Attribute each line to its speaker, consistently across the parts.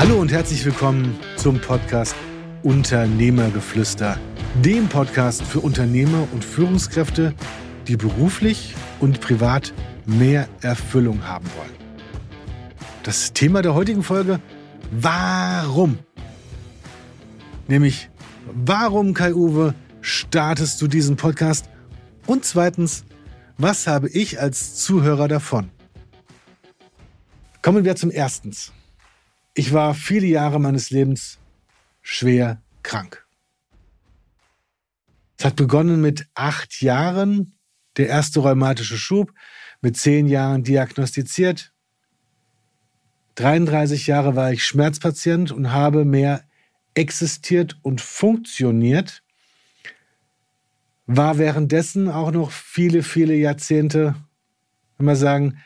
Speaker 1: Hallo und herzlich willkommen zum Podcast Unternehmergeflüster, dem Podcast für Unternehmer und Führungskräfte, die beruflich und privat mehr Erfüllung haben wollen. Das Thema der heutigen Folge, warum? Nämlich, warum, Kai-Uwe, startest du diesen Podcast? Und zweitens, was habe ich als Zuhörer davon? Kommen wir zum Erstens. Ich war viele Jahre meines Lebens schwer krank. Es hat begonnen mit acht Jahren, der erste rheumatische Schub, mit zehn Jahren diagnostiziert. 33 Jahre war ich Schmerzpatient und habe mehr existiert und funktioniert, war währenddessen auch noch viele, viele Jahrzehnte, wenn wir sagen,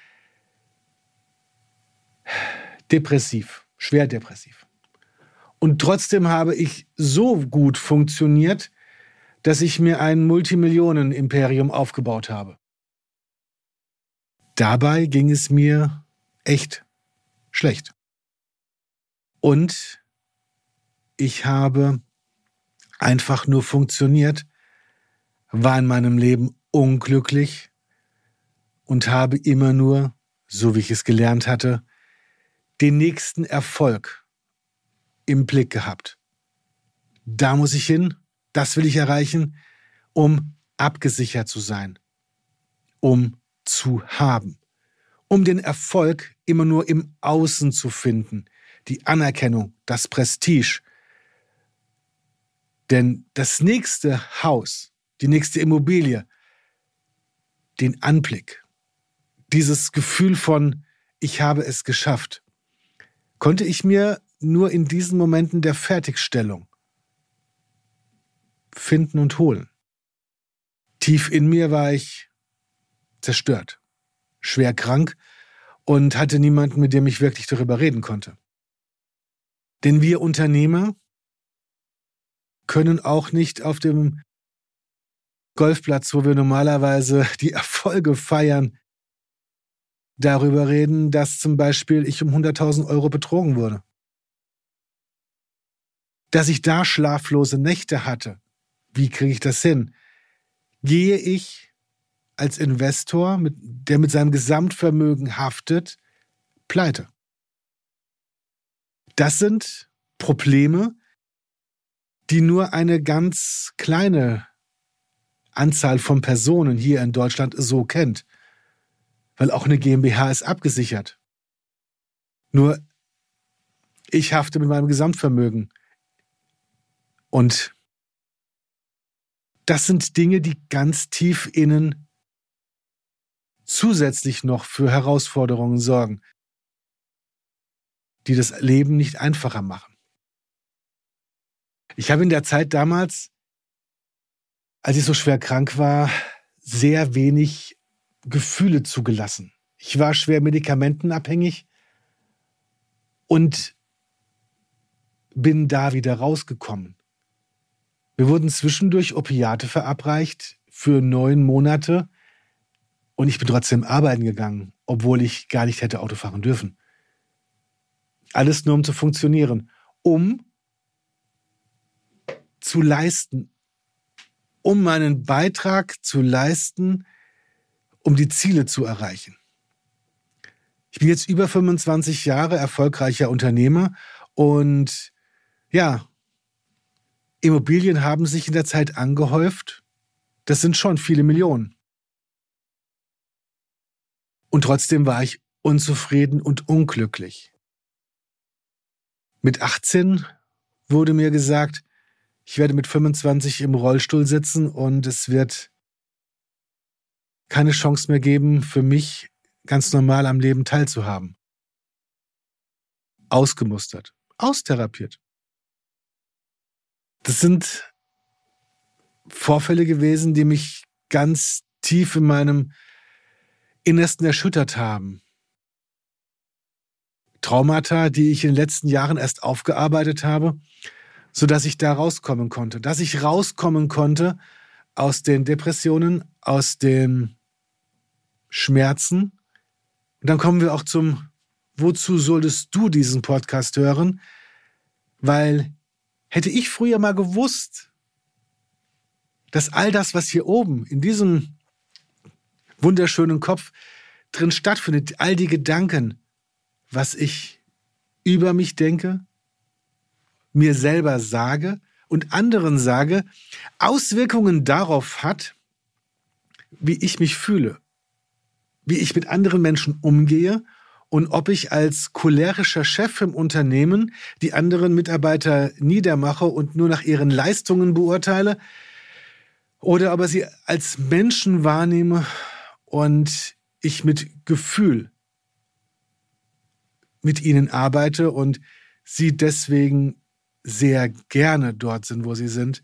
Speaker 1: depressiv, schwer depressiv. Und trotzdem habe ich so gut funktioniert, dass ich mir ein Multimillionen-Imperium aufgebaut habe. Dabei ging es mir echt schlecht. Und ich habe einfach nur funktioniert, war in meinem Leben unglücklich und habe immer nur, so wie ich es gelernt hatte, den nächsten Erfolg im Blick gehabt. Da muss ich hin, das will ich erreichen, um abgesichert zu sein, um zu haben, um den Erfolg immer nur im Außen zu finden, die Anerkennung, das Prestige. Denn das nächste Haus, die nächste Immobilie, den Anblick, dieses Gefühl von, ich habe es geschafft, konnte ich mir nur in diesen Momenten der Fertigstellung finden und holen. Tief in mir war ich zerstört, schwer krank und hatte niemanden, mit dem ich wirklich darüber reden konnte. Denn wir Unternehmer können auch nicht auf dem Golfplatz, wo wir normalerweise die Erfolge feiern, darüber reden, dass zum Beispiel ich um 100.000 Euro betrogen wurde. Dass ich da schlaflose Nächte hatte. Wie kriege ich das hin? Gehe ich als Investor, mit, der mit seinem Gesamtvermögen haftet, pleite? Das sind Probleme, die nur eine ganz kleine Anzahl von Personen hier in Deutschland so kennt weil auch eine GmbH ist abgesichert. Nur ich hafte mit meinem Gesamtvermögen. Und das sind Dinge, die ganz tief innen zusätzlich noch für Herausforderungen sorgen, die das Leben nicht einfacher machen. Ich habe in der Zeit damals, als ich so schwer krank war, sehr wenig Gefühle zugelassen. Ich war schwer medikamentenabhängig und bin da wieder rausgekommen. Wir wurden zwischendurch Opiate verabreicht für neun Monate und ich bin trotzdem arbeiten gegangen, obwohl ich gar nicht hätte Auto fahren dürfen. Alles nur um zu funktionieren, um zu leisten, um meinen Beitrag zu leisten um die Ziele zu erreichen. Ich bin jetzt über 25 Jahre erfolgreicher Unternehmer und ja, Immobilien haben sich in der Zeit angehäuft. Das sind schon viele Millionen. Und trotzdem war ich unzufrieden und unglücklich. Mit 18 wurde mir gesagt, ich werde mit 25 im Rollstuhl sitzen und es wird keine Chance mehr geben, für mich ganz normal am Leben teilzuhaben. Ausgemustert, austherapiert. Das sind Vorfälle gewesen, die mich ganz tief in meinem Innersten erschüttert haben. Traumata, die ich in den letzten Jahren erst aufgearbeitet habe, so dass ich da rauskommen konnte, dass ich rauskommen konnte aus den Depressionen, aus den Schmerzen. Und dann kommen wir auch zum wozu solltest du diesen Podcast hören? Weil hätte ich früher mal gewusst, dass all das, was hier oben in diesem wunderschönen Kopf drin stattfindet, all die Gedanken, was ich über mich denke, mir selber sage und anderen sage, Auswirkungen darauf hat, wie ich mich fühle, wie ich mit anderen Menschen umgehe und ob ich als cholerischer Chef im Unternehmen die anderen Mitarbeiter niedermache und nur nach ihren Leistungen beurteile oder ich sie als Menschen wahrnehme und ich mit Gefühl mit ihnen arbeite und sie deswegen sehr gerne dort sind, wo sie sind.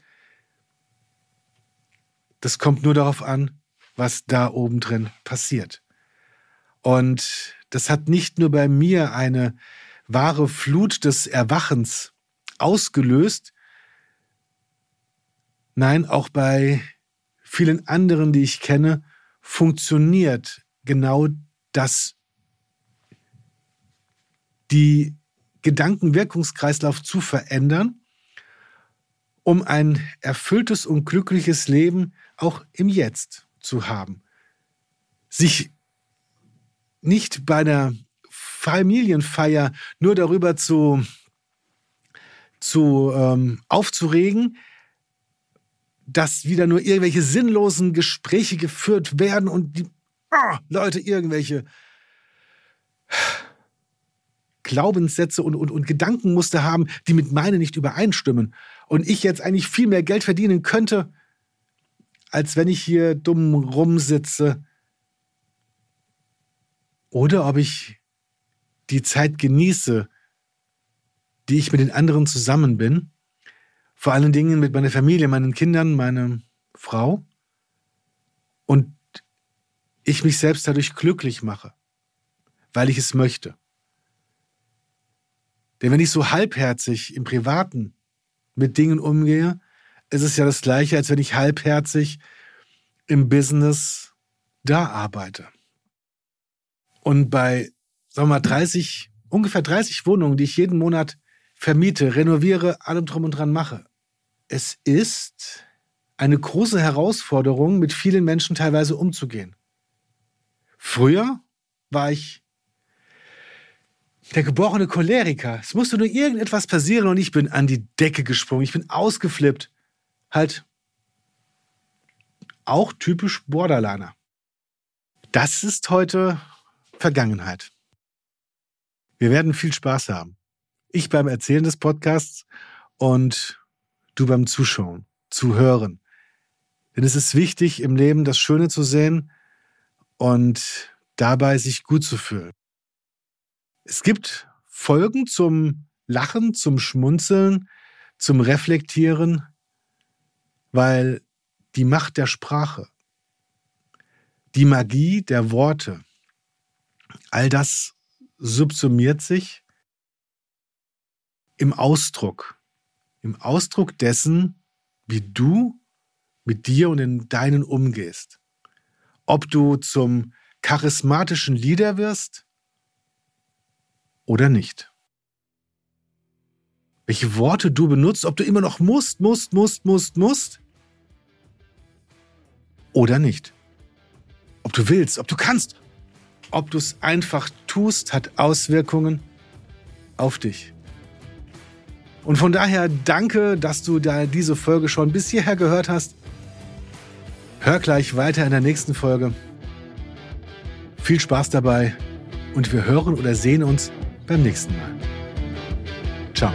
Speaker 1: Das kommt nur darauf an, was da oben drin passiert. Und das hat nicht nur bei mir eine wahre Flut des Erwachens ausgelöst, nein, auch bei vielen anderen, die ich kenne, funktioniert genau das, die Gedankenwirkungskreislauf zu verändern, um ein erfülltes und glückliches Leben auch im Jetzt zu haben. Sich nicht bei der Familienfeier nur darüber zu, zu ähm, aufzuregen, dass wieder nur irgendwelche sinnlosen Gespräche geführt werden und die oh, Leute irgendwelche Glaubenssätze und, und, und Gedankenmuster haben, die mit meinen nicht übereinstimmen. Und ich jetzt eigentlich viel mehr Geld verdienen könnte, als wenn ich hier dumm rumsitze. Oder ob ich die Zeit genieße, die ich mit den anderen zusammen bin. Vor allen Dingen mit meiner Familie, meinen Kindern, meiner Frau. Und ich mich selbst dadurch glücklich mache, weil ich es möchte. Denn wenn ich so halbherzig im Privaten mit Dingen umgehe, ist es ja das gleiche, als wenn ich halbherzig im Business da arbeite. Und bei, sagen wir mal, 30, ungefähr 30 Wohnungen, die ich jeden Monat vermiete, renoviere, allem drum und dran mache. Es ist eine große Herausforderung, mit vielen Menschen teilweise umzugehen. Früher war ich der geborene Choleriker. Es musste nur irgendetwas passieren und ich bin an die Decke gesprungen. Ich bin ausgeflippt. Halt auch typisch Borderliner. Das ist heute Vergangenheit. Wir werden viel Spaß haben. Ich beim Erzählen des Podcasts und du beim Zuschauen, Zuhören. Denn es ist wichtig, im Leben das Schöne zu sehen und dabei sich gut zu fühlen. Es gibt Folgen zum Lachen, zum Schmunzeln, zum Reflektieren, weil die Macht der Sprache, die Magie der Worte, all das subsumiert sich im Ausdruck, im Ausdruck dessen, wie du mit dir und in deinen umgehst. Ob du zum charismatischen Leader wirst oder nicht. Welche Worte du benutzt, ob du immer noch musst, musst, musst, musst, musst oder nicht. Ob du willst, ob du kannst, ob du es einfach tust, hat Auswirkungen auf dich. Und von daher danke, dass du da diese Folge schon bis hierher gehört hast. Hör gleich weiter in der nächsten Folge. Viel Spaß dabei und wir hören oder sehen uns beim nächsten Mal. Ciao.